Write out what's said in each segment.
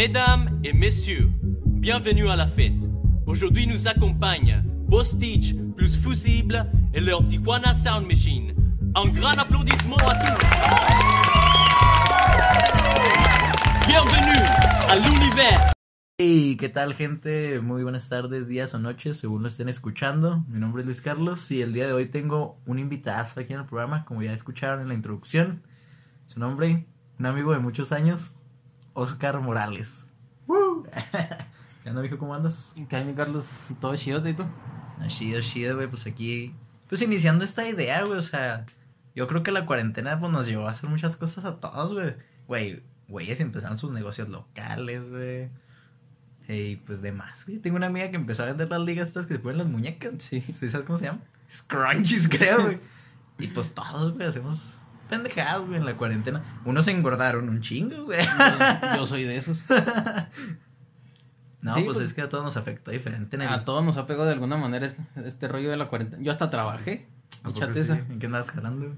Mesdames et messieurs, bienvenue à la fête. Aujourd'hui nous accompagne Postage plus Fusible et leur Tijuana Sound Machine. Un grand applaudissement à tous. Bienvenue à l'univers. Hey, ¿qué tal gente? Muy buenas tardes, días o noches, según lo estén escuchando. Mi nombre es Luis Carlos y el día de hoy tengo un invitado aquí en el programa, como ya escucharon en la introducción. Su nombre, un amigo de muchos años, Oscar Morales. ¡Woo! ¿Qué onda, mijo? ¿Cómo andas? ¿Qué mi Carlos? ¿Todo chido, y tú? Ah, chido, chido, güey, pues aquí, pues iniciando esta idea, güey, o sea, yo creo que la cuarentena pues nos llevó a hacer muchas cosas a todos, güey. Güey, güeyes empezaron sus negocios locales, güey. Y pues demás, güey. Tengo una amiga que empezó a vender las ligas estas que se ponen las muñecas. Sí. ¿Sí sabes cómo se llama? Scrunchies, creo, güey. y pues todos, güey, hacemos pendejadas, güey, en la cuarentena. Unos se engordaron un chingo, güey. Yo, yo soy de esos. No, Sí, pues, pues, es que a todos nos afectó diferente. A todos nos pegado de alguna manera este, este rollo de la cuarentena. Yo hasta trabajé. ¿A poco Échate sí? esa. ¿En qué andas jalando?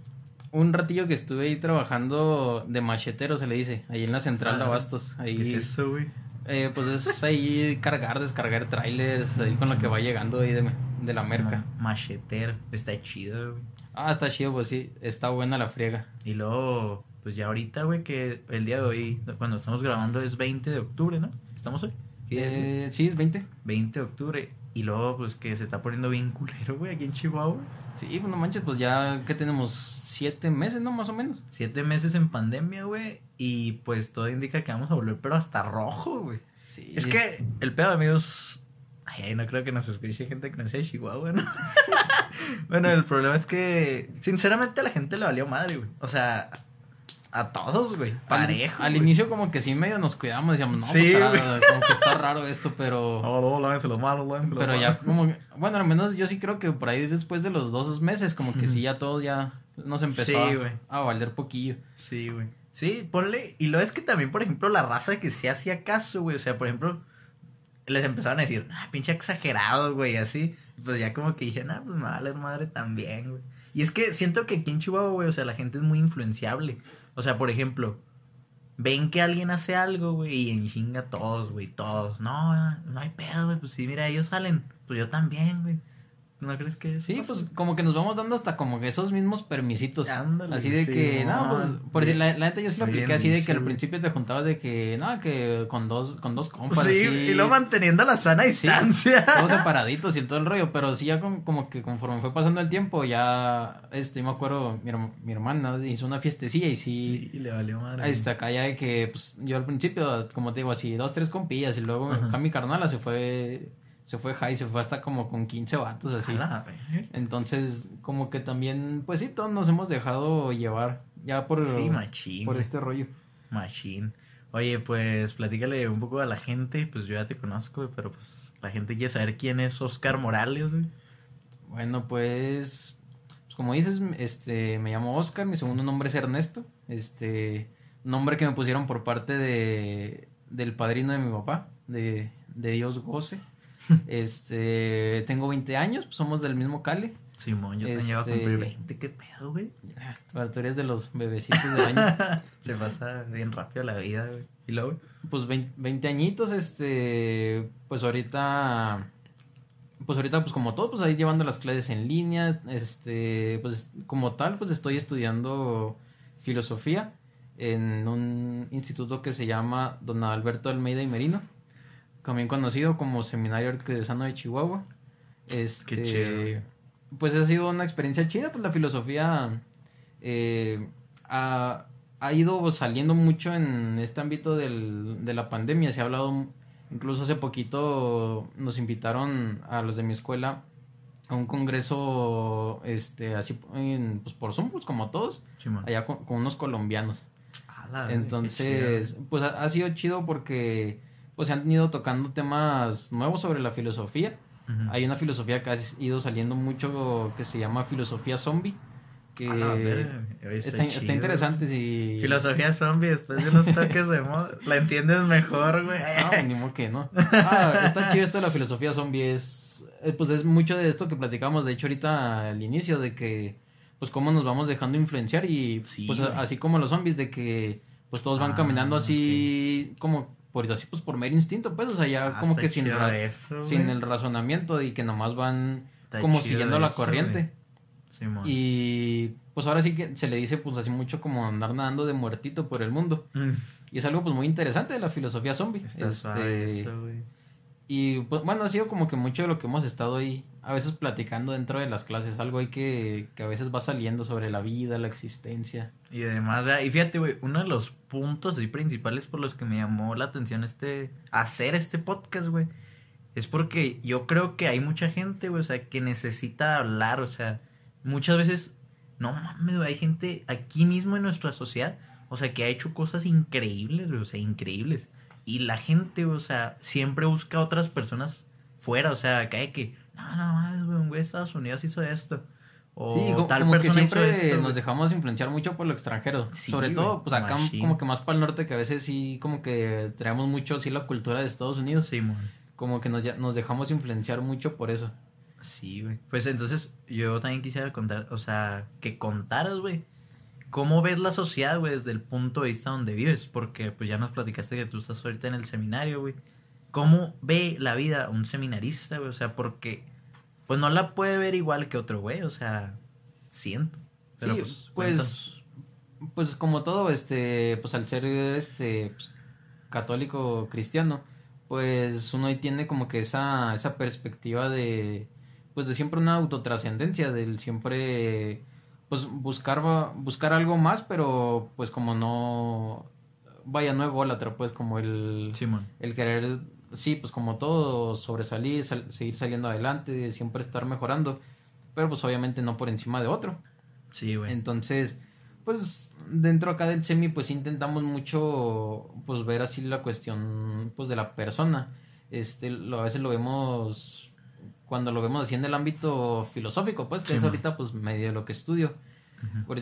Un ratillo que estuve ahí trabajando de machetero, se le dice, ahí en la central de Abastos. Ahí, ¿Qué es eso, güey? eh, pues es ahí cargar, descargar trailers, ahí con lo que va llegando ahí de, de la merca. Ma- Machetero. Está chido, güey. Ah, está chido, pues sí, está buena la friega. Y luego, pues ya ahorita, güey, que el día de hoy, cuando estamos grabando es 20 de octubre, ¿no? ¿Estamos hoy? Sí, Eh, sí, es 20. 20 de octubre. Y luego, pues que se está poniendo bien culero, güey, aquí en Chihuahua. Sí, pues no manches, pues ya que tenemos siete meses, ¿no? Más o menos. Siete meses en pandemia, güey. Y pues todo indica que vamos a volver, pero hasta rojo, güey. Sí. Es que el pedo, amigos. Ay, no creo que nos escuche gente que no sea de Chihuahua, ¿no? bueno, el problema es que, sinceramente, a la gente le valió madre, güey. O sea, a todos, güey. Parejo. Al, inicio como que sí medio nos cuidamos, decíamos, no, Sí, pues, güey. está, como que está raro esto, pero... No, no, lávense las manos, lávense Pero manos. ya como... que- Bueno, al menos yo sí creo que por ahí después de los dos meses, como que sí ya todo ya nos empezó Sí, a- a, valer poquillo. Sí, güey. Sí, ponle. Y lo es que también, por ejemplo, la raza que se hacía caso, güey. O sea, por ejemplo, les empezaron a decir, ah, pinche exagerado, güey, así. Pues ya como que dije, ah, pues me vale madre también, güey. Y es que siento que aquí en Chihuahua, güey, o sea, la gente es muy influenciable. O sea, por ejemplo, ven que alguien hace algo, güey, y en chinga todos, güey, todos. No, no hay pedo, güey, pues sí, mira, ellos salen. Pues yo también, güey. ¿No crees que eso Sí, pasa? pues como que nos vamos dando hasta como que esos mismos permisitos. Ándale, así de sí, que, no, no, pues, por decir, la, la neta yo sí lo apliqué bien así de que al principio te juntabas de que, no, que con dos, con dos compas. Sí, así, y luego manteniendo la sana distancia. todos separaditos y todo el rollo, pero sí ya como, como que conforme fue pasando el tiempo, ya, este, yo me acuerdo, mi, mi hermana hizo una fiestecilla y sí, Y le valió madre. está acá ya de que, pues, yo al principio, como te digo, así, dos, tres compillas, y luego acá mi carnala se fue, se fue high, se fue hasta como con 15 vatos, así. Entonces, como que también, pues sí, todos nos hemos dejado llevar ya por, Sí, machín. por este rollo. Machín. Oye, pues platícale un poco a la gente, pues yo ya te conozco, pero pues la gente quiere saber quién es Oscar Morales, güey. Bueno, pues, pues, como dices, este, me llamo Oscar, mi segundo nombre es Ernesto, este, nombre que me pusieron por parte de, del padrino de mi papá, de, de Dios goce. Este, tengo 20 años, pues, somos del mismo cale. Simón, yo te Este- llevo a cumplir 20, qué pedo, güey. Tú eres de los bebecitos del año. Se pasa bien rápido la vida, güey. Y luego, Pues 20, 20 añitos, este, pues ahorita, pues ahorita, pues como todo, pues ahí llevando las clases en línea, este, pues como tal, pues estoy estudiando filosofía en un instituto que se llama Don Alberto Almeida y Merino, también conocido como Seminario Arquidiocesano de Chihuahua. Este, Qué chido. Pues ha sido una experiencia chida, pues la filosofía eh, ha, ha ido saliendo mucho en este ámbito del- de la pandemia. Se ha hablado, incluso hace poquito nos invitaron a los de mi escuela a un congreso, este, así, en- pues por Zoom, pues como todos, allá con, con unos colombianos. Entonces, pues ha, ha sido chido porque pues se han ido tocando temas nuevos sobre la filosofía. Hay una filosofía que ha ido saliendo mucho que se llama filosofía zombie, que A la verga, güey, está, está interesante si... Filosofía zombie después de unos toques de moda. La entiendes mejor, güey. No, ni modo que no. Ah, está chido esto de la filosofía zombie. Es, eh, pues es mucho de esto que platicamos, de hecho, ahorita al inicio, de que, pues, cómo nos vamos dejando influenciar y, Sí, pues, güey. así como los zombies, de que, pues, todos van Ah, caminando así, como, por así, pues por mero instinto, pues, o sea, ya Ah, como que sin, eso, sin el razonamiento y que nomás van Está como siguiendo la corriente. Simón. Y pues ahora sí que se le dice pues así mucho como andar nadando de muertito por el mundo. Mm, Y es algo pues muy interesante de la filosofía zombie. Está Este, eso, güey. y pues bueno, ha sido como que mucho de lo que hemos estado ahí, a veces platicando dentro de las clases, algo ahí que, que a veces va saliendo sobre la vida, la existencia. Y demás, ¿verdad? Y fíjate, güey, uno de los puntos así principales por los que me llamó la atención este hacer este podcast, güey, es porque yo creo que hay mucha gente, güey, o sea, que necesita hablar, o sea, muchas veces, no mames, hay gente aquí mismo en nuestra sociedad, o sea, que ha hecho cosas increíbles, güey, o sea, increíbles. Y la gente, o sea, siempre busca a otras personas fuera, o sea, acá de que, no, no mames, güey, un güey de Estados Unidos hizo esto. O sí, co- tal como que persona hizo siempre esto. nos dejamos influenciar mucho por lo extranjero. Sí, Sobre güey, todo, pues acá machín. como que más para el norte, que a veces sí como que traemos mucho así la cultura de Estados Unidos. Sí. Como que nos, nos dejamos influenciar mucho por eso. Sí, güey. Pues entonces yo también quisiera contar, o sea, que contaras, güey, cómo ves la sociedad, güey, desde el punto de vista donde vives, porque pues ya nos platicaste que tú estás ahorita en el seminario, güey. ¿Cómo ve la vida un seminarista, güey? O sea, porque pues no la puede ver igual que otro güey, o sea, siento. Pero, sí, pues, pues, pues como todo, este, pues al ser este pues, católico cristiano, pues uno ahí tiene como que esa, esa perspectiva de, pues de siempre una autotrascendencia, del siempre, pues buscar, buscar algo más, pero pues como no, vaya, no ególatra, pues como el, el querer, sí, pues como todo, sobresalir, sal- seguir saliendo adelante, siempre estar mejorando, pero pues obviamente no por encima de otro. Sí, güey. Entonces, pues dentro acá del semi, pues intentamos mucho, pues ver así la cuestión, pues de la persona. Este, lo, a veces lo vemos, cuando lo vemos así en el ámbito filosófico, pues que Sí, es man. ahorita pues medio de lo que estudio.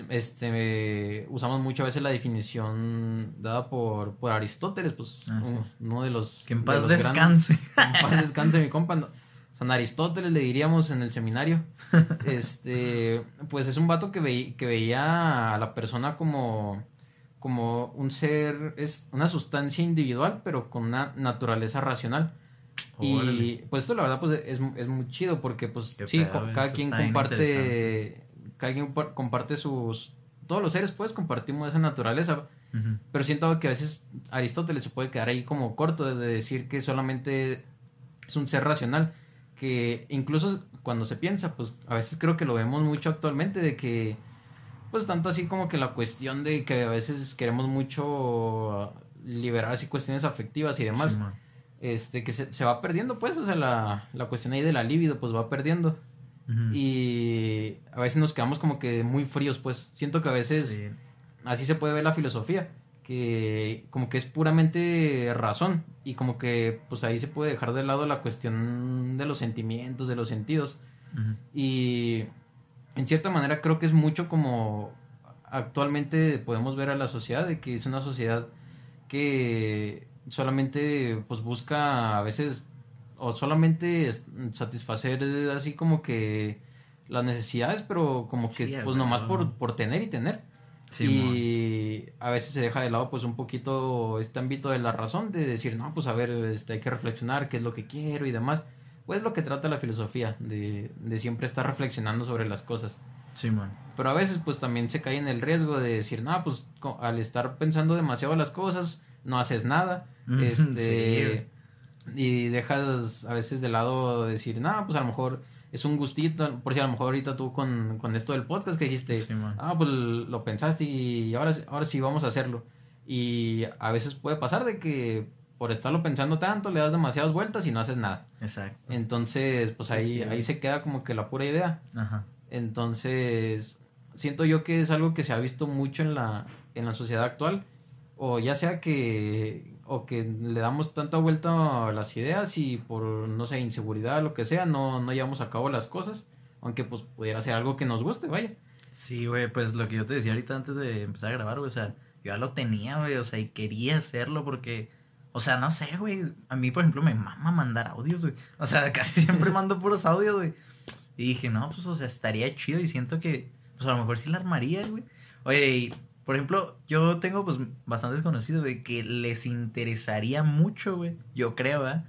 Este, usamos mucho a veces la definición dada por, por Aristóteles, pues Ah, sí. uno, de los... Que en de paz grandes- descanse. que en paz descanse mi compa. no. San Aristóteles le diríamos en el seminario. Este, pues es un vato que, veí- que veía a la persona como, como un ser, es una sustancia individual, pero con una naturaleza racional. Y pues esto la verdad pues es, es muy chido porque pues Qué sí, pedo, cada quien comparte, cada quien par- comparte sus, todos los seres pues compartimos esa naturaleza. Pero siento que a veces Aristóteles se puede quedar ahí como corto de decir que solamente es un ser racional. Que incluso cuando se piensa, pues a veces creo que lo vemos mucho actualmente, de que, pues tanto así como que la cuestión de que a veces queremos mucho liberar así cuestiones afectivas y demás, este que se, se va perdiendo, pues, o sea, la, la cuestión ahí de la libido, pues va perdiendo. Y a veces nos quedamos como que muy fríos, pues. Siento que a veces Sí. así se puede ver la filosofía, que como que es puramente razón y como que pues ahí se puede dejar de lado la cuestión de los sentimientos, de los sentidos y en cierta manera creo que es mucho como actualmente podemos ver a la sociedad, de que es una sociedad que solamente pues busca a veces o solamente es- satisfacer eh, así como que las necesidades, pero como que Sí, pues nomás por, por tener y tener. Simón. Y a veces se deja de lado pues un poquito este ámbito de la razón, de decir, no, pues a ver, este, hay que reflexionar qué es lo que quiero y demás. Pues lo que trata la filosofía, de, de siempre estar reflexionando sobre las cosas. Simón. Pero a veces pues también se cae en el riesgo de decir, no, pues al estar pensando demasiado las cosas, no haces nada. Mm, este, y dejas a veces de lado decir, no, pues a lo mejor es un gustito, por si a lo mejor ahorita tú con, con esto del podcast que dijiste, ah, pues lo pensaste y ahora, ahora sí vamos a hacerlo. Y a veces puede pasar de que por estarlo pensando tanto le das demasiadas vueltas y no haces nada. Exacto. Entonces, pues ahí, Sí, ahí se queda como que la pura idea. Ajá. Entonces, siento yo que es algo que se ha visto mucho en la, en la sociedad actual, o ya sea que, o que le damos tanta vuelta a las ideas y por, no sé, inseguridad, lo que sea, no, no llevamos a cabo las cosas, aunque pues pudiera ser algo que nos guste, vaya. Sí, güey, pues lo que yo te decía ahorita antes de empezar a grabar, güey, o sea, yo ya lo tenía, güey, o sea, y quería hacerlo porque, o sea, no sé, güey, a mí, por ejemplo, me mama mandar audios, güey, o sea, casi siempre mando puros audios, güey, y dije, no, pues, o sea, estaría chido y siento que, pues, a lo mejor sí la armaría, güey, oye, y Por ejemplo, yo tengo pues bastantes conocidos, güey, que les interesaría mucho, güey. Yo creo, ¿verdad?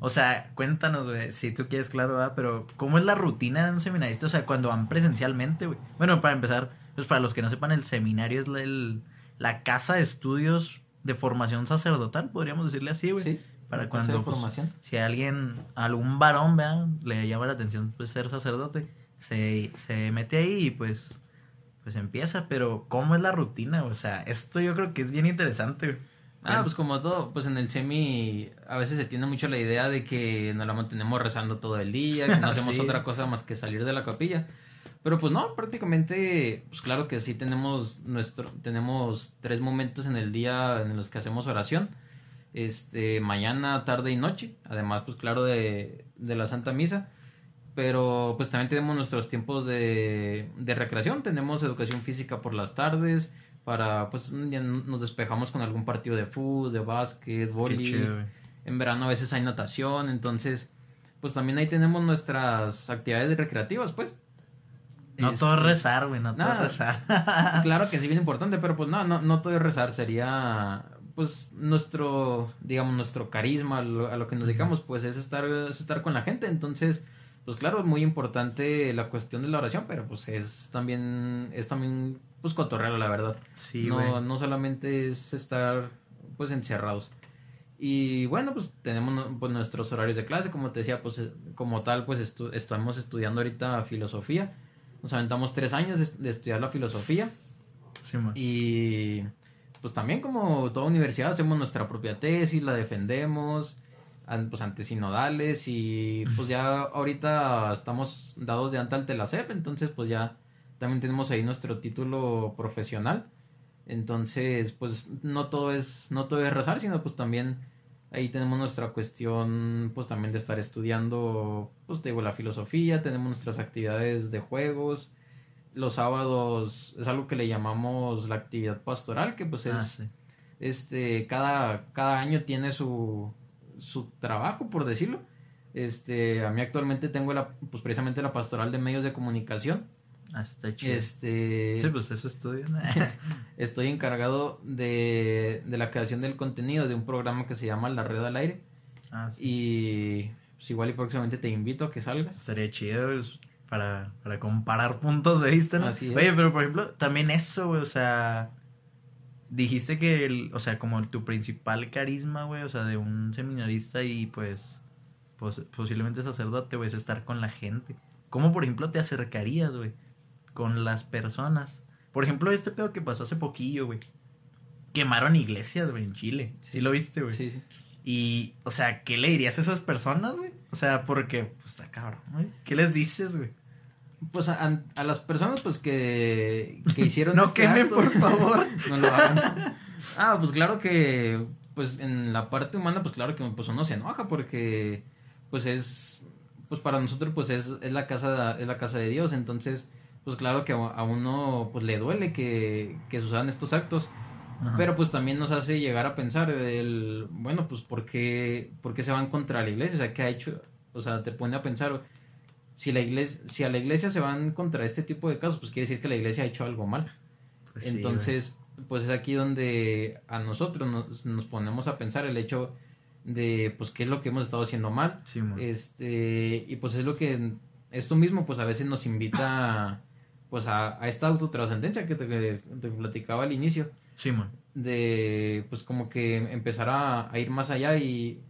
O sea, cuéntanos, güey, si tú quieres, claro, ¿verdad? Pero, ¿cómo es la rutina de un seminarista? O sea, cuando van presencialmente, güey. Bueno, para empezar, pues para los que no sepan, el seminario es la, el- la casa de estudios de formación sacerdotal, podríamos decirle así, güey. Sí. Para cuando, pues, formación. si alguien, algún varón, ¿verdad? Le llama la atención pues ser sacerdote, se, se mete ahí y pues, pues empieza, pero ¿cómo es la rutina? O sea, esto yo creo que es bien interesante. Ah, pues como todo, pues en el semi a veces se tiene mucho la idea de que nos la mantenemos rezando todo el día, que no hacemos Sí. otra cosa más que salir de la capilla. Pero pues no, prácticamente, pues claro que sí tenemos nuestro, tenemos tres momentos en el día en los que hacemos oración. Este, mañana, tarde y noche. Además, pues claro, de, de la Santa Misa. Pero pues también tenemos nuestros tiempos de, de recreación. Tenemos educación física por las tardes. Para, pues ya nos despejamos con algún partido de fútbol, de básquet, güey. En verano a veces hay natación, entonces, pues también ahí tenemos nuestras actividades recreativas, pues. No Este, todo es rezar, güey, no todo es rezar. Claro que sí, bien importante, pero pues no, no, no todo es rezar, sería pues nuestro, digamos, nuestro carisma, lo- a lo que nos dedicamos, pues es estar, es estar con la gente, entonces, pues claro, es muy importante la cuestión de la oración, pero pues es también, es también, pues cotorreo, la verdad. sí, no, no solamente es estar pues encerrados. Y bueno, pues tenemos pues, nuestros horarios de clase, como te decía, pues eh, como tal, pues estu- estamos estudiando ahorita filosofía. Nos aventamos tres años de, estudiar la filosofía. Sí. Y pues también como toda universidad hacemos nuestra propia tesis, la defendemos, pues ante sinodales y pues ya ahorita estamos dados de alta ante la SEP, entonces pues ya también tenemos ahí nuestro título profesional. Entonces, pues no todo es no todo es rezar, sino pues también ahí tenemos nuestra cuestión pues también de estar estudiando pues te digo la filosofía, tenemos nuestras actividades de juegos, los sábados es algo que le llamamos la actividad pastoral, que pues es Ah, sí. este cada cada año tiene su su trabajo por decirlo. Este, a mí actualmente tengo la pues precisamente la pastoral de medios de comunicación. Ah, está chido. Este, Sí, pues eso estudio. ¿no? estoy encargado de, de la creación del contenido de un programa que se llama La Red al Aire ah, sí. y pues igual y próximamente te invito a que salgas. Estaría chido pues, para, para comparar puntos de vista, ¿no? Así es. Oye, pero por ejemplo, también eso, güey, o sea, dijiste que, el, o sea, como tu principal carisma, güey, o sea, de un seminarista y pues, pos- posiblemente sacerdote, güey, es estar con la gente. ¿Cómo, por ejemplo, te acercarías, güey, con las personas? Por ejemplo, este pedo que pasó hace poquillo, güey. Quemaron iglesias, güey, en Chile. Sí, lo viste, güey. Sí, sí. Y, o sea, ¿qué le dirías a esas personas, güey? O sea, porque, pues está cabrón, güey. ¿Qué les dices, güey? Pues a, a las personas pues que, que hicieron No este quemen, acto, por favor. no lo hagan. Ah, pues claro que pues en la parte humana pues claro que pues uno se enoja porque pues es pues para nosotros pues es, es la casa es la casa de Dios, entonces pues claro que a, uno pues le duele que, que sucedan estos actos. Ajá. Pero pues también nos hace llegar a pensar el, bueno, pues ¿por qué, por qué se van contra la iglesia? O sea, ¿qué ha hecho? O sea, te pone a pensar, si la iglesia, si a la iglesia se van contra este tipo de casos, pues quiere decir que la iglesia ha hecho algo mal. Pues sí, Entonces, pues es aquí donde a nosotros nos, nos ponemos a pensar el hecho de, pues, qué es lo que hemos estado haciendo mal. Sí. Este, y pues es lo que esto mismo, pues a veces nos invita, pues a, a esta autotrascendencia que te, que te platicaba al inicio Sí, mon. de pues como que empezar a, a ir más allá y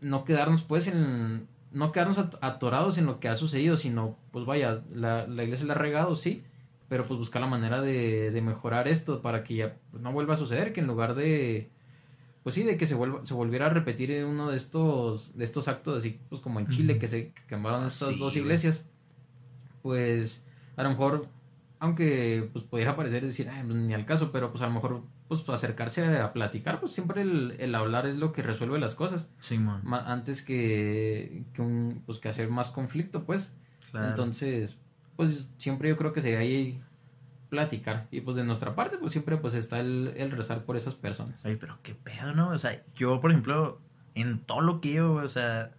no quedarnos pues en no quedarnos at- atorados en lo que ha sucedido sino pues vaya la, la iglesia la ha regado sí pero pues buscar la manera de, de mejorar esto para que ya pues, no vuelva a suceder que en lugar de pues sí de que se vuelva se volviera a repetir en uno de estos de estos actos así pues como en Chile que se quemaron Ah, estas sí, dos iglesias pues a lo mejor aunque pues pudiera parecer decir "Ay, pues, ni al caso pero pues a lo mejor pues acercarse a platicar pues siempre el, el hablar es lo que resuelve las cosas Sí, mon. ma- antes que que un pues que hacer más conflicto pues Claro. entonces pues siempre yo creo que sería ahí platicar y pues de nuestra parte pues siempre pues está el, el rezar por esas personas Oye, pero qué pedo, ¿no? O sea, yo, por ejemplo, en todo lo que yo, o sea,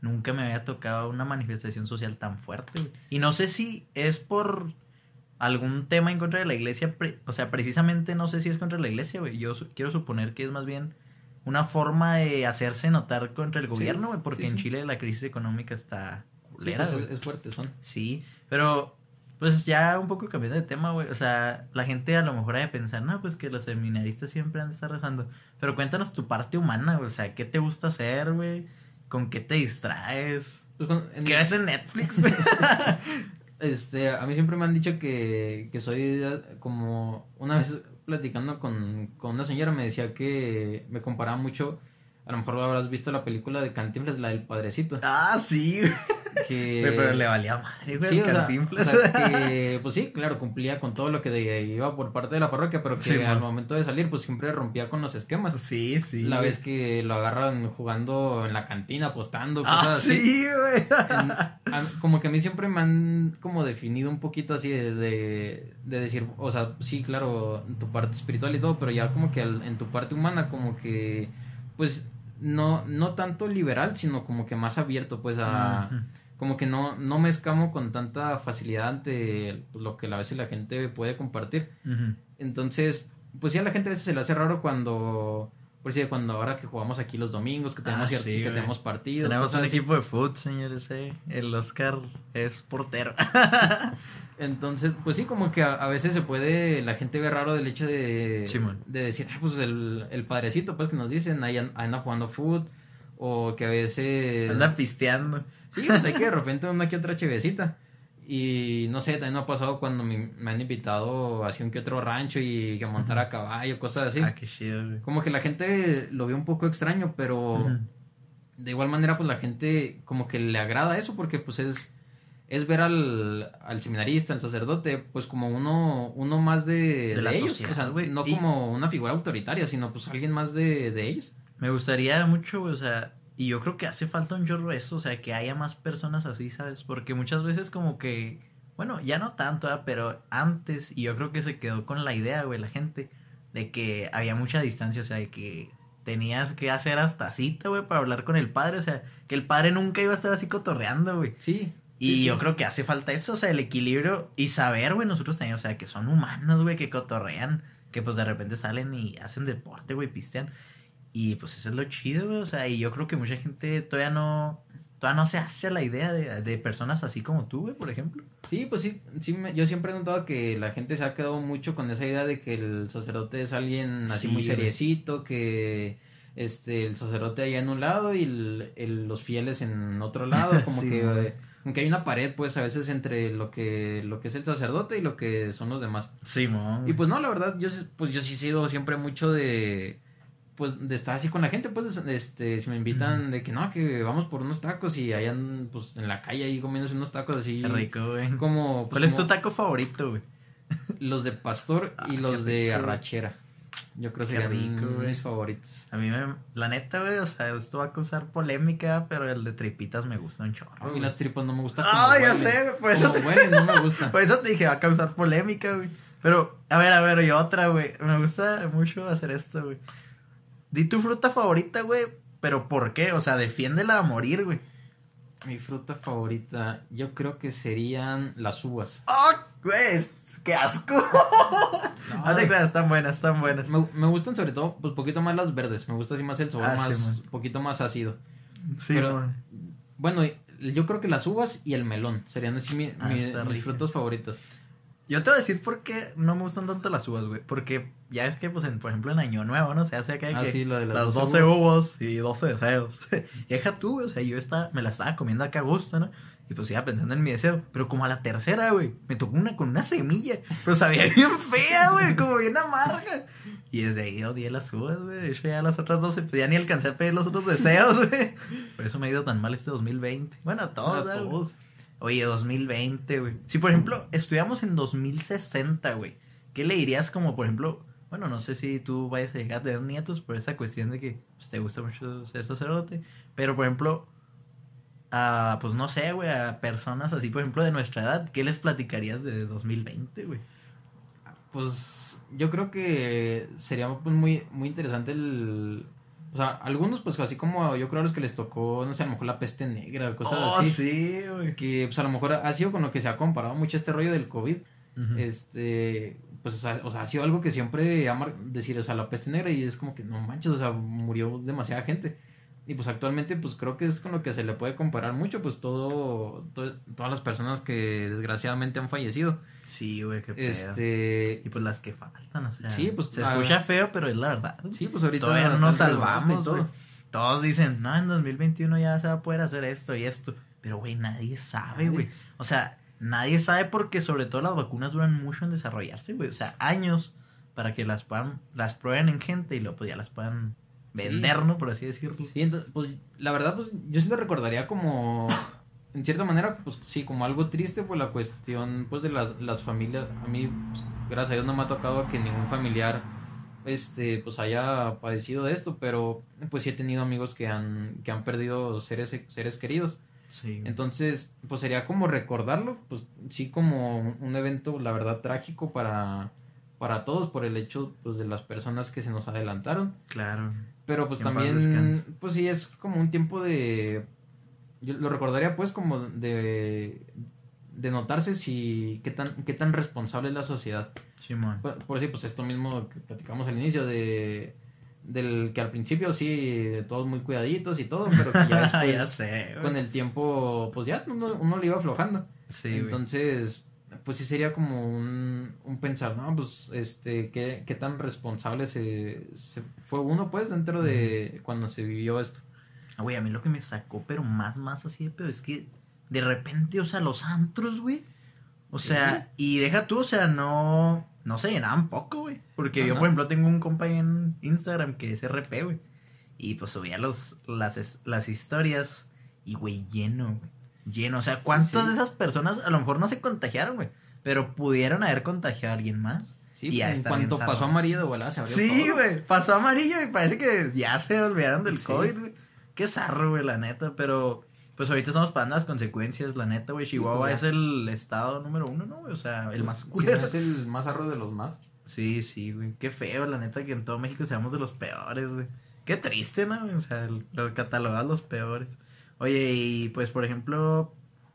nunca me había tocado una manifestación social tan fuerte, güey. Y no sé si es por, algún tema en contra de la iglesia, o sea, precisamente no sé si es contra la iglesia, güey. Yo su- quiero suponer que es más bien una forma de hacerse notar contra el gobierno, güey, porque sí, en. Chile la crisis económica está culera, pues, güey. es, es fuerte, son. Sí, pero pues ya un poco cambiando de tema, güey. O sea, la gente a lo mejor ha de pensar, no, pues que los seminaristas siempre han de estar rezando. Pero cuéntanos tu parte humana, güey. O sea, ¿qué te gusta hacer, güey? ¿Con qué te distraes? Pues, con- en- ¿Qué ves en Netflix, güey? Este, a mí siempre me han dicho que, que soy como una vez platicando con, con una señora me decía que me comparaba mucho, a lo mejor habrás visto la película de Cantinflas, la del padrecito, ah, sí, güey. que Pero le valía madre, güey, sí, el o sea, Cantinflas. o sea, que, pues sí, claro, cumplía con todo lo que de- iba por parte de la parroquia, pero que Sí, al man. momento de salir, pues siempre rompía con los esquemas. Sí, sí. La vez que lo agarran jugando en la cantina, apostando, cosas Ah, así. sí, güey. En- a- como que a mí siempre me han como definido un poquito así de, de, de decir, o sea, sí, claro, en tu parte espiritual y todo, pero ya como que al- en tu parte humana como que, pues, no, no tanto liberal, sino como que más abierto, pues, a... Como que no, no me escamo con tanta facilidad ante lo que a veces la gente puede compartir. Entonces, pues sí a la gente a veces se le hace raro cuando... Por si cuando ahora que jugamos aquí los domingos, que tenemos, Ah, cier- sí, que güey. tenemos partidos. Tenemos un así. equipo de fútbol, señores. eh. El Oscar es portero. Entonces, pues sí, como que a, a veces se puede, la gente ve raro del hecho de, de decir, "Ah, pues el, el padrecito, pues que nos dicen, ahí an- anda jugando fútbol, o que a veces... Anda pisteando. Sí, pues hay que de repente una que otra chevecita. Y no sé, también me ha pasado cuando me, me han invitado hacia un que otro rancho y que a montar a caballo, cosas así. Ah, qué chido, güey. Como que la gente lo ve un poco extraño, pero de igual manera pues la gente como que le agrada eso porque pues es es ver al, al seminarista, al sacerdote, pues como uno uno más de, De la de ellos, sociedad, o sea, güey. no Y- como una figura autoritaria, sino pues alguien más de, de ellos. Me gustaría mucho, güey, o sea, y yo creo que hace falta un chorro eso, o sea, que haya más personas así, ¿sabes? Porque muchas veces como que, bueno, ya no tanto, ¿verdad? pero antes, y yo creo que se quedó con la idea, güey, la gente, de que había mucha distancia, o sea, de que tenías que hacer hasta cita, güey, para hablar con el padre, o sea, que el padre nunca iba a estar así cotorreando, güey. Sí. Y sí, yo creo que hace falta eso, o sea, el equilibrio y saber, güey, nosotros también, o sea, que son humanos, güey, que cotorrean, que pues de repente salen y hacen deporte, güey, pistean. Y pues eso es lo chido, güey, o sea, y yo creo que mucha gente todavía no, todavía no se hace la idea de, de personas así como tú, güey, por ejemplo. Sí, pues sí, sí me- yo siempre he notado que la gente se ha quedado mucho con esa idea de que el sacerdote es alguien así Sí, muy seriecito, que este el sacerdote allá en un lado y el- el- los fieles en otro lado, como Sí, que güey. eh, como que hay una pared pues a veces entre lo que lo que es el sacerdote y lo que son los demás. Simón. Y pues no, la verdad yo sí- pues yo sí he sido siempre mucho de pues de estar así con la gente, pues este si me invitan de que no, que vamos por unos tacos y hayan pues en la calle ahí comiéndose unos tacos así Qué rico, güey. como pues, ¿Cuál es como- tu taco favorito, güey? los de pastor y Ah, los qué de rico. arrachera. Yo creo que serían rico, güey. mis favoritos. A mí me, la neta, güey, o sea, esto va a causar polémica, pero el de tripitas me gusta un chorro. A mí las tripas no me gustan. Ah, ya huelen. sé, güey, por eso te- huelen, no me gustan. Por eso te dije, va a causar polémica, güey. Pero, a ver, a ver, y otra, güey. Me gusta mucho hacer esto, güey. Di tu fruta favorita, güey. Pero ¿por qué? O sea, defiéndela a morir, güey. Mi fruta favorita, yo creo que serían las uvas. ¡Ah, güey! ¡Qué asco! No te creas, están buenas, están buenas. me, me gustan sobre todo, pues poquito más las verdes. Me gusta así más el sabor Ah, más, poquito más ácido. Sí, pero-. Bueno, yo creo que las uvas y el melón serían así mi- Ah, mi- mis rico. frutas favoritas. Yo te voy a decir por qué no me gustan tanto las uvas, güey. Porque ya es que, pues, en, por ejemplo, en Año Nuevo, ¿no? Se hace acá Ah, que sí, lo de las las 12 12 uvas y 12 deseos. y deja tú, güey. O sea, yo estaba, me la estaba comiendo acá a gusto, ¿no? Y pues iba pensando en mi deseo. Pero como a la tercera, güey, me tocó una con una semilla. Pero sabía bien fea, güey, como bien amarga. Y desde ahí odié las uvas, güey. De hecho, ya las otras 12, pues ya ni alcancé a pedir los otros deseos, güey. Por eso me ha ido tan mal este 2020. Bueno, a todos, A. Oye, 2020, güey. Si, por ejemplo, estudiamos en 2060, güey, ¿qué le dirías como, por ejemplo, bueno, no sé si tú vayas a llegar a tener nietos por esa cuestión de que pues, te gusta mucho ser sacerdote, pero, por ejemplo, a, pues no sé, güey, a personas así, por ejemplo, de nuestra edad, ¿qué les platicarías de 2020, güey? Pues yo creo que sería pues, muy, muy interesante el... O sea, algunos pues así como yo creo a los que les tocó, no sé, a lo mejor la peste negra, cosas oh, así. sí, güey. Que pues a lo mejor ha sido con lo que se ha comparado mucho este rollo del COVID. Este, pues, o sea, o sea, ha sido algo que siempre ama decir, o sea, la peste negra y es como que no manches, o sea, murió demasiada gente. Y pues actualmente, pues creo que es con lo que se le puede comparar mucho, pues todo, to- todas las personas que desgraciadamente han fallecido. Sí, güey, qué pedo. Este, Y pues las que faltan, o sea. Sí, pues, Se escucha feo, pero es la verdad. güey. sí, pues ahorita Todavía no nos salvamos, todo. güey. Todos dicen, no, en 2021 ya se va a poder hacer esto y esto. Pero, güey, nadie sabe, Nadie. güey. O sea, nadie sabe porque sobre todo las vacunas duran mucho en desarrollarse, güey. O sea, años para que las puedan, las prueben en gente y luego pues ya las puedan vender, ¿no? Por así decirlo. Sí, entonces, pues la verdad, pues yo sí lo recordaría como, en cierta manera, pues sí, como algo triste por la cuestión, pues de las, las familias. A mí, pues, gracias a Dios, no me ha tocado que ningún familiar, este, pues haya padecido de esto, pero pues sí he tenido amigos que han, que han perdido seres, seres queridos. Sí. Entonces, pues sería como recordarlo, pues sí como un- un evento, la verdad, trágico para, para todos por el hecho, pues de las personas que se nos adelantaron. claro. Pero pues también, pues sí, es como un tiempo de... Yo lo recordaría pues como de, de notarse si qué tan, qué tan responsable es la sociedad. Simón. Por, por decir, pues esto mismo que platicamos al inicio de... Del que al principio sí, de todos muy cuidaditos y todo, pero que ya después, ya sé, con el tiempo, pues ya uno, uno le iba aflojando. Sí, güey. Pues sí sería como un, un pensar, ¿no? Pues, este, ¿qué, qué tan responsable se, se fue uno, pues, dentro de cuando se vivió esto? Ah, Güey, a mí lo que me sacó, pero más, más así de pedo, es que de repente, o sea, los antros, güey. O Sí. sea, y deja tú, o sea, no, no se llenaban poco, güey. Porque yo, por ejemplo, tengo un compa en Instagram que es RP, güey. Y pues subía los, las, las historias y, güey, lleno, güey. Lleno. O sea, ¿cuántas sí. de esas personas a lo mejor no se contagiaron, güey? Pero pudieron haber contagiado a alguien más. Sí, Y ya en cuanto pasó amarillo de volada se abrió Sí, güey. Pasó amarillo y parece que ya se olvidaron del Sí. COVID, güey. Qué zarro, güey, la neta. Pero, pues ahorita estamos pagando las consecuencias, la neta, güey. Chihuahua pues, es el estado número uno, ¿no? O sea, el más Sí, culero. es el más arro de los más. Sí, sí, güey. Qué feo, la neta, que en todo México seamos de los peores, güey. Qué triste, ¿no? O sea, los catalogados los peores. Oye, y pues, por ejemplo,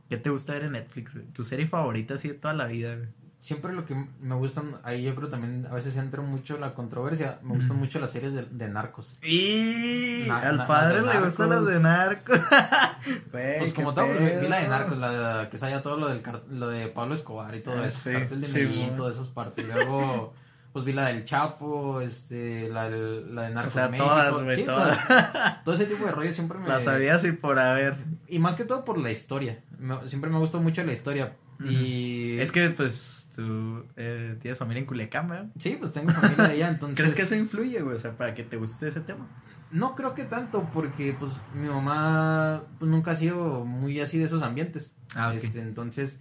¿qué te gusta ver en Netflix, güey? Tu serie favorita así de toda la vida, güey. Siempre lo que me gustan, ahí yo creo también a veces entra mucho la controversia, me gustan mucho las series de, de narcos. Y Na- al na- padre le gustan las de narcos. Güey, Pues como tal, vi la de Narcos, la de, que salía todo lo del lo de Pablo Escobar y todo Ah, eso, sí, cartel de sí, Medellín, todas esas partes. Luego, pues vi la del Chapo, este, la, del- la de O Narcos sea, México. todas, güey, Sí, todas. Todo ese tipo de rollo siempre me... Las sabías y por haber. Y más que todo por la historia. Me- siempre me gustó mucho la historia. Y... Es que, pues, tú eh, tienes familia en Culiacán, ¿verdad? Sí, pues tengo familia allá, entonces... ¿Crees que eso influye, güey? O sea, para que te guste ese tema. No creo que tanto, porque pues mi mamá pues, nunca ha sido muy así de esos ambientes. Ah, ok. Este, entonces,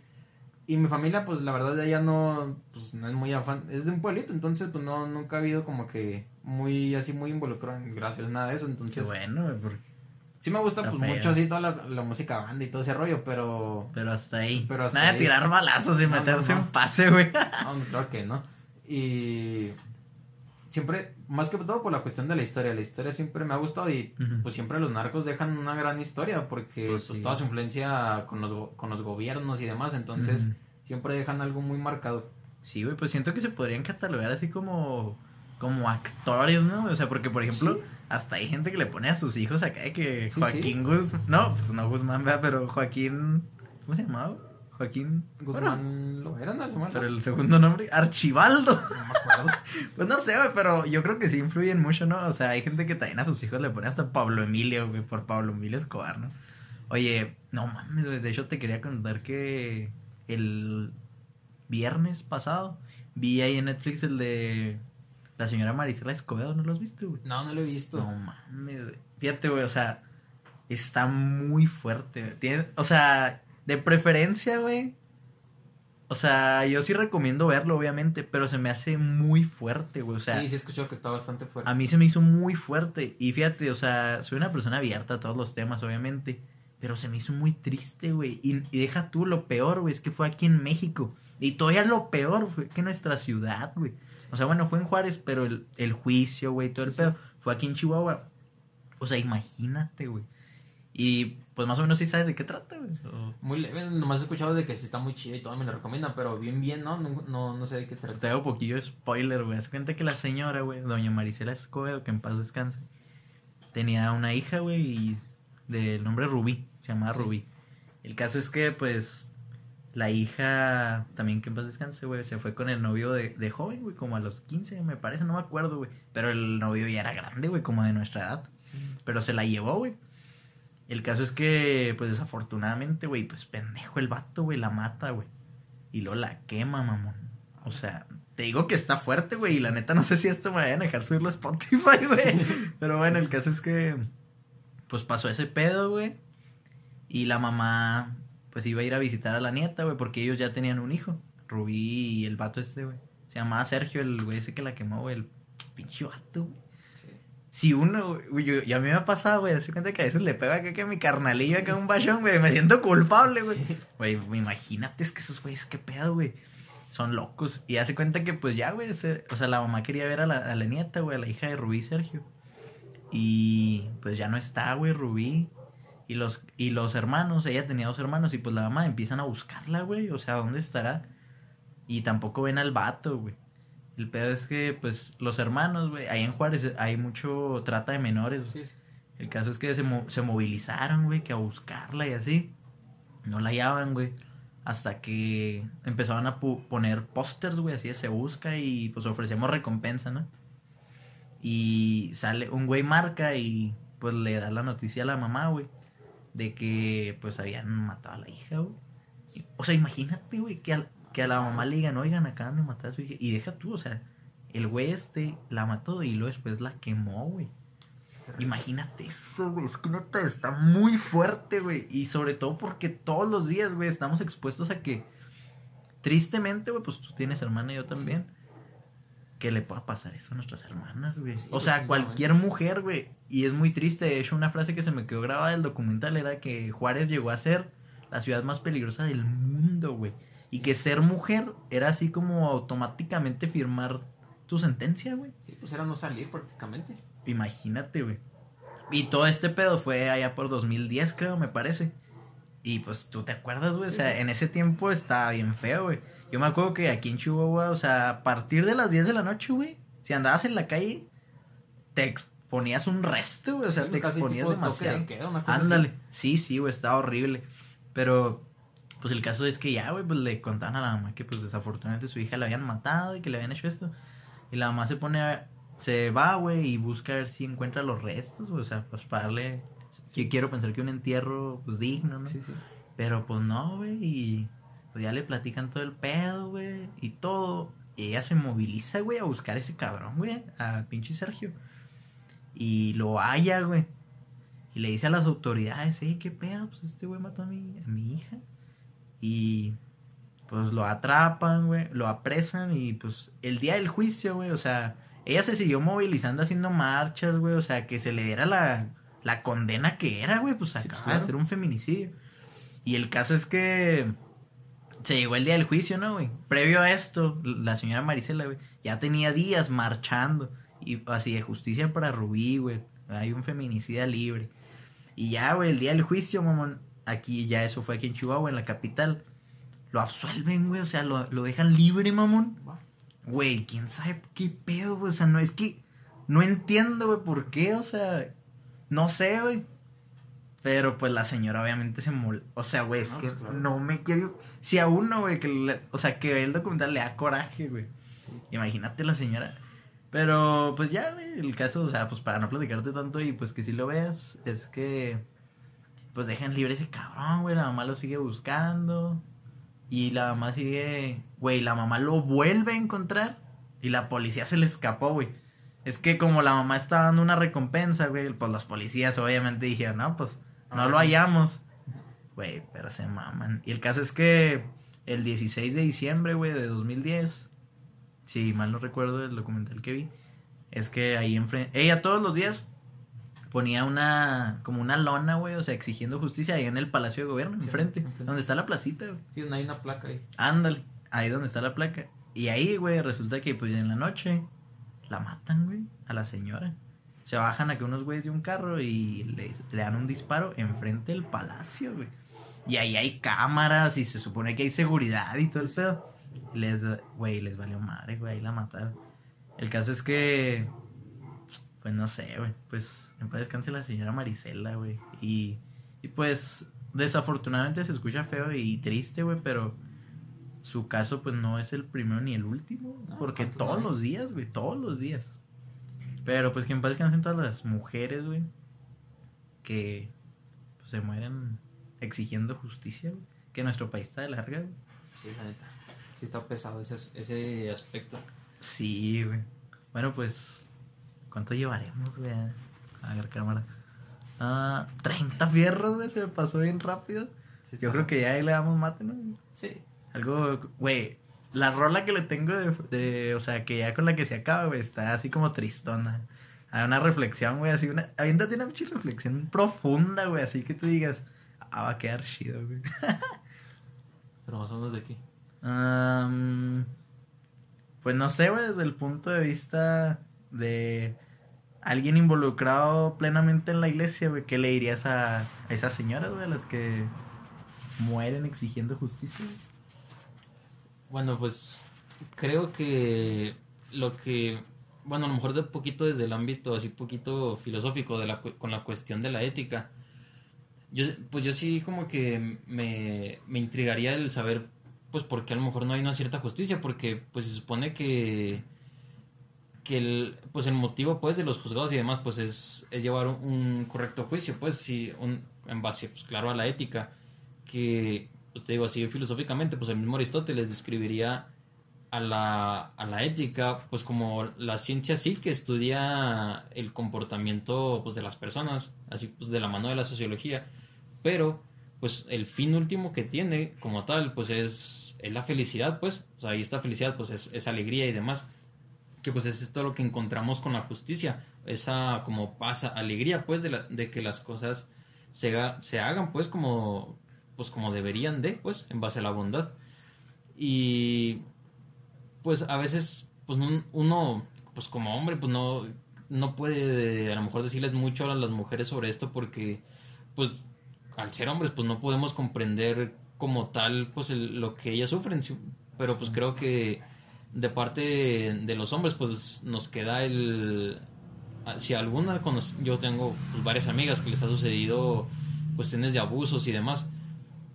y mi familia, pues la verdad de allá no, pues no es muy afán, es de un pueblito, entonces pues no, nunca ha habido como que muy así, muy involucrado en gracias, nada de eso, Qué entonces bueno, porque- sí me gusta Está pues feo. mucho así toda la, la música banda y todo ese rollo, pero pero hasta ahí. Pero hasta Nada de tirar balazos y No, meterse no. en pase, güey. no, claro que no. Y siempre, más que todo por la cuestión de la historia, la historia siempre me ha gustado y pues siempre los narcos dejan una gran historia porque Pues pues, sí. toda su influencia con los, con los gobiernos y demás, entonces siempre dejan algo muy marcado. Sí, güey, pues siento que se podrían catalogar así como como actores, ¿no? O sea, porque por ejemplo, Sí. hasta hay gente que le pone a sus hijos acá de que Sí, Joaquín Guzmán, no, pues no Guzmán, ¿verdad? Pero Joaquín, ¿cómo se llamaba? Joaquín bueno, Guzmán lo era, pero el segundo nombre, Archibaldo. No me acuerdo. Pues no sé, güey, pero yo creo que sí influyen mucho, ¿no? O sea, hay gente que también a sus hijos le pone hasta Pablo Emilio, güey, por Pablo Emilio Escobar, ¿no? Oye, no mames, güey, de hecho te quería contar que el viernes pasado vi ahí en Netflix el de la señora Marisela Escobedo, ¿no lo has visto, güey? No, no lo he visto. No mames, güey. Fíjate, güey, o sea, está muy fuerte. güey. Tiene, o sea, de preferencia, güey. O sea, yo sí recomiendo verlo, obviamente, pero se me hace muy fuerte, güey. O sea, sí, sí he escuchado que está bastante fuerte. a mí se me hizo muy fuerte. Y fíjate, o sea, soy una persona abierta a todos los temas, obviamente. Pero se me hizo muy triste, güey. Y, y deja tú lo peor, güey, es que fue aquí en México. Y todavía lo peor fue que nuestra ciudad, güey. O sea, bueno, fue en Juárez, pero el, el juicio, güey, todo el Sí, pedo, fue aquí en Chihuahua. O sea, imagínate, güey. Y pues más o menos sí sabes de qué trata, güey. O- Muy leve, nomás he escuchado de que sí está muy chido y todo me lo recomiendan, pero bien, bien, ¿no? No, no, no sé de qué Pues trata. te hago poquillo de spoiler, güey. Haz cuenta que la señora, güey, doña Marisela Escobedo, que en paz descanse, tenía una hija, güey, y del nombre Rubí, se llamaba Sí. Rubí. El caso es que, pues, la hija, también que en paz descanse, güey, se fue con el novio de, de joven, güey, como a los 15, me parece, no me acuerdo, güey. Pero el novio ya era grande, güey, como de nuestra edad. Pero se la llevó, güey. El caso es que, pues desafortunadamente, güey, pues pendejo el vato, güey, la mata, güey. Y luego la quema, mamón. O sea, te digo que está fuerte, güey. Y la neta no sé si esto me vayan a dejar subirlo a Spotify, güey. Pero bueno, el caso es que, pues pasó ese pedo, güey. Y la mamá, pues iba a ir a visitar a la nieta, güey, porque ellos ya tenían un hijo. Rubí y el vato este, güey. Se llamaba Sergio, el güey ese que la quemó, güey. El pinche vato, güey. Si uno, güey, yo, y a mí me ha pasado, güey, se cuenta que a veces le pega acá que mi carnalillo acá un bachón, güey, me siento culpable, güey. Güey, imagínate, es que esos güeyes, qué pedo, güey. Son locos. Y hace cuenta que, pues ya, güey, se- o sea, la mamá quería ver a la, a la nieta, güey, a la hija de Rubí Sergio. Y pues ya no está, güey, Rubí. Y los, y los hermanos, ella tenía dos hermanos, y pues la mamá empiezan a buscarla, güey. O sea, ¿dónde estará? Y tampoco ven al vato, güey. El pedo es que, pues, los hermanos, güey, ahí en Juárez hay mucho trata de menores. Sí, sí. El caso es que se, mo- se movilizaron, güey, que a buscarla y así. No la hallaban, güey. Hasta que empezaban a poner pósters, güey, así de se busca y pues ofrecemos recompensa, ¿no? Y sale un güey marca y pues le da la noticia a la mamá, güey, de que pues habían matado a la hija, güey. O sea, imagínate, güey, que, al- que a la mamá le digan, oigan, acaban de matar a su hija. Y deja tú, o sea, el güey este la mató y luego después la quemó, güey. Imagínate eso, güey. Es que neta está muy fuerte, güey. Y sobre todo porque todos los días, güey, estamos expuestos a que, tristemente, güey, pues tú tienes hermana y yo también, que le pueda pasar eso a nuestras hermanas, güey. Sí, o sea, cualquier mujer, güey. Y es muy triste. De hecho, una frase que se me quedó grabada del documental era que Juárez llegó a ser la ciudad más peligrosa del mundo, güey. Y que ser mujer era así como automáticamente firmar tu sentencia, güey. Sí, pues era no salir prácticamente. Imagínate, güey. Y todo este pedo fue allá por 2010, creo, me parece. Y pues tú te acuerdas, güey. O sea, en ese tiempo estaba bien feo, güey. Yo me acuerdo que aquí en Chihuahua, o sea, a partir de las 10 de la noche, güey, si andabas en la calle, te exponías un resto, güey. O sea, Sí, te exponías demasiado. de queda, una cosa así. Ándale. Sí, sí, güey, estaba horrible. Pero, pues el caso es que ya, güey, pues le contaban a la mamá que, pues desafortunadamente su hija la habían matado y que le habían hecho esto. Y la mamá se pone a. Se va, güey, y busca a ver si encuentra los restos. O sea, pues para darle. Yo quiero pensar que un entierro, pues digno, ¿no? Sí, sí. Pero pues no, güey. Y pues ya le platican todo el pedo, güey. Y todo. Y ella se moviliza, güey, a buscar a ese cabrón, güey. A pinche Sergio. Y lo halla, güey. Y le dice a las autoridades, hey, ¿qué pedo? Pues este güey mató a mi, a mi hija. Y pues lo atrapan, güey. Lo apresan. Y pues el día del juicio, güey. O sea, ella se siguió movilizando haciendo marchas, güey. O sea, que se le diera la, la condena que era, güey. Pues Sí, acaba claro. de ser un feminicidio. Y el caso es que se llegó el día del juicio, ¿no, güey? Previo a esto, la señora Marisela, güey, ya tenía días marchando. Y así de justicia para Rubí, güey. Hay un feminicida libre. Y ya, güey, el día del juicio, mamón. Aquí ya eso fue aquí en Chihuahua, en la capital. Lo absuelven, güey. O sea, lo, lo dejan libre, mamón. Güey, quién sabe qué pedo, güey. O sea, no es que. No entiendo, güey, por qué. O sea, no sé, güey. Pero pues la señora obviamente se mol... O sea, güey, es No, que pues, claro. no me quiero. Si a uno, güey, que le- o sea, que el documental le da coraje, güey. Sí. Imagínate la señora. Pero pues ya, güey, el caso, o sea, pues para no platicarte tanto y pues que si lo veas, es que pues dejan libre ese cabrón, güey, la mamá lo sigue buscando y la mamá sigue, güey, la mamá lo vuelve a encontrar y la policía se le escapó, güey. Es que como la mamá estaba dando una recompensa, güey, pues los policías obviamente dijeron, no, pues no lo hallamos. Güey, pero se maman. Y el caso es que el 16 de diciembre, güey, de 2010, si mal no recuerdo el documental que vi, es que ahí enfrente, ella todos los días ponía una, como una lona, güey, o sea, exigiendo justicia ahí en el Palacio de Gobierno, Sí, enfrente, enfrente. donde está la placita, güey. Sí, donde hay una placa ahí. Ándale, ahí donde está la placa. Y ahí, güey, resulta que pues en la noche la matan, güey, a la señora. Se bajan aquí unos güeyes de un carro y le, le dan un disparo enfrente del palacio, güey. Y ahí hay cámaras y se supone que hay seguridad y todo el pedo. Les, güey, les valió madre, güey, ahí la mataron. El caso es que, pues no sé, güey, pues en paz descanse la señora Marisela, güey. Y, y pues desafortunadamente se escucha feo y triste, güey, pero su caso pues no es el primero ni el último. No, porque ¿cuántos todos hay? los días, güey, todos los días. Pero pues que en paz descansen todas las mujeres, güey, que pues, se mueren exigiendo justicia, güey. Que nuestro país está de larga, güey. Sí, la neta. Sí está pesado ese, ese aspecto. Sí, güey. Bueno, pues, ¿cuánto llevaremos, güey? A ver, cámara. Ah, 30 fierros, güey, se me pasó bien rápido. Sí Yo creo que ya ahí le damos mate, ¿no? Sí. Algo, güey, la rola que le tengo de, de- o sea, que ya con la que se acaba, güey, está así como tristona. Hay una reflexión, güey, así una, aviéntate una pinche reflexión profunda, güey, así que tú digas, ah, va a quedar chido, güey. Pero más o menos de aquí. Am, pues no sé, güey, desde el punto de vista de alguien involucrado plenamente en la iglesia, ¿qué le dirías a, esas señoras, güey, a las que mueren exigiendo justicia? Bueno, pues creo que lo que, bueno, a lo mejor de poquito desde el ámbito así poquito filosófico de la, con la cuestión de la ética, yo, pues yo sí como que me, me intrigaría el saber, pues por qué a lo mejor no hay una cierta justicia, porque pues se supone que el, pues el motivo pues de los juzgados y demás pues es, llevar un, correcto juicio pues sí un, en base pues claro a la ética que pues te digo así filosóficamente pues el mismo Aristóteles describiría a la, a la ética pues como la ciencia sí que estudia el comportamiento pues de las personas así pues de la mano de la sociología pero pues el fin último que tiene como tal pues es, es la felicidad pues o sea ahí esta felicidad pues es, es alegría y demás que pues es esto lo que encontramos con la justicia, esa como pasa alegría pues de, la- de que las cosas se, se hagan pues como pues como deberían de pues en base a la bondad. Y pues a veces pues un- uno pues como hombre pues no no puede a lo mejor decirles mucho a las mujeres sobre esto porque pues al ser hombres pues no podemos comprender como tal pues el- lo que ellas sufren pero pues creo que de parte de los hombres pues nos queda el si alguna yo tengo pues, varias amigas que les ha sucedido cuestiones de abusos y demás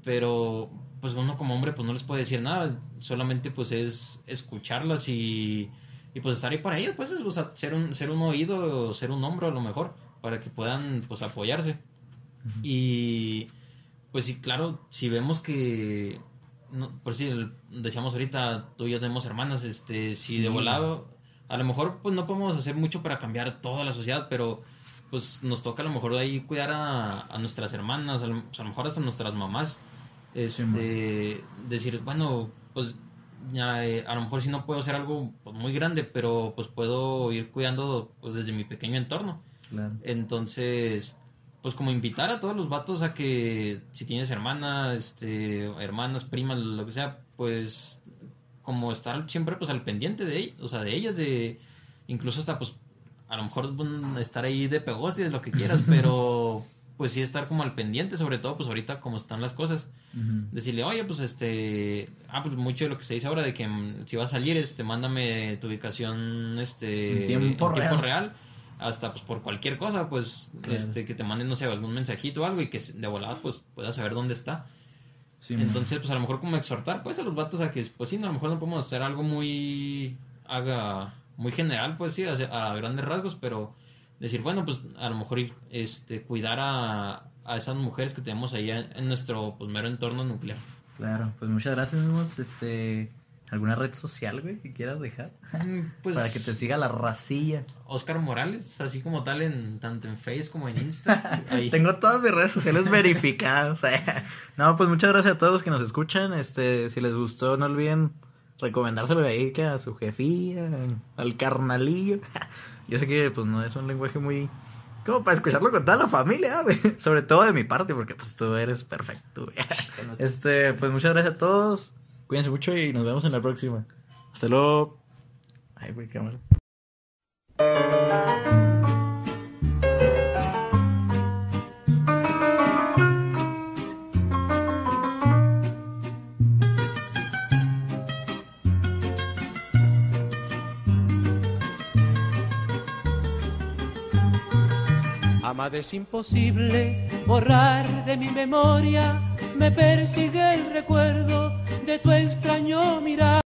pero pues uno como hombre pues no les puede decir nada solamente pues es escucharlas y, y pues estar ahí para ellas pues o sea, ser un ser un oído o ser un hombro a lo mejor para que puedan pues apoyarse. Y pues sí, claro, si vemos que, no, por si el- decíamos ahorita, tú y yo tenemos hermanas, este, si de Sí. volado, a lo mejor pues no podemos hacer mucho para cambiar toda la sociedad, pero pues nos toca a lo mejor ahí cuidar a, a nuestras hermanas, a lo, a lo mejor hasta nuestras mamás, este, decir, bueno, pues ya, eh, a lo mejor si no puedo hacer algo pues, muy grande, pero pues puedo ir cuidando pues desde mi pequeño entorno. Claro. Entonces, pues como invitar a todos los vatos a que si tienes hermanas, este, hermanas, primas, lo que sea, pues como estar siempre pues al pendiente de ellas, o sea, de ellas, de incluso hasta pues a lo mejor estar ahí de pegostes, lo que quieras, pero pues sí estar como al pendiente, sobre todo pues ahorita como están las cosas. Decirle, oye, pues este, ah, pues mucho de lo que se dice ahora de que mm, si vas a salir, este, mándame tu ubicación, este, En tiempo real. real, hasta pues por cualquier cosa, pues, Claro. este, que te manden, no sé, algún mensajito o algo y que de volada, pues, puedas saber dónde está. Sí, Entonces, pues a lo mejor como exhortar, pues, a los vatos a que, pues sí, a lo mejor no podemos hacer algo muy, haga, muy general, pues sí, a, a grandes rasgos, pero decir, bueno, pues a lo mejor este, cuidar a, a esas mujeres que tenemos ahí en, en nuestro, pues, mero entorno nuclear. Claro, pues muchas gracias. Este, ¿alguna red social, güey, que quieras dejar? Mm, Pues, Para que te siga la racilla. Oscar Morales, así como tal, en tanto en Face como en Insta. Tengo todas mis redes sociales verificadas. sea, no, pues muchas gracias a todos los que nos escuchan. Este, si les gustó, no olviden recomendárselo ahí que a su jefía, al carnalillo. Yo sé que pues no es un lenguaje muy como para escucharlo con toda la familia, güey. Sobre todo de mi parte, porque pues tú eres perfecto, güey. Este, pues muchas gracias a todos. Cuídense mucho y nos vemos en la próxima. Hasta luego. Ay, güey, cámara. Amada es imposible borrar de mi memoria, me persigue el recuerdo de tu extraño mirar.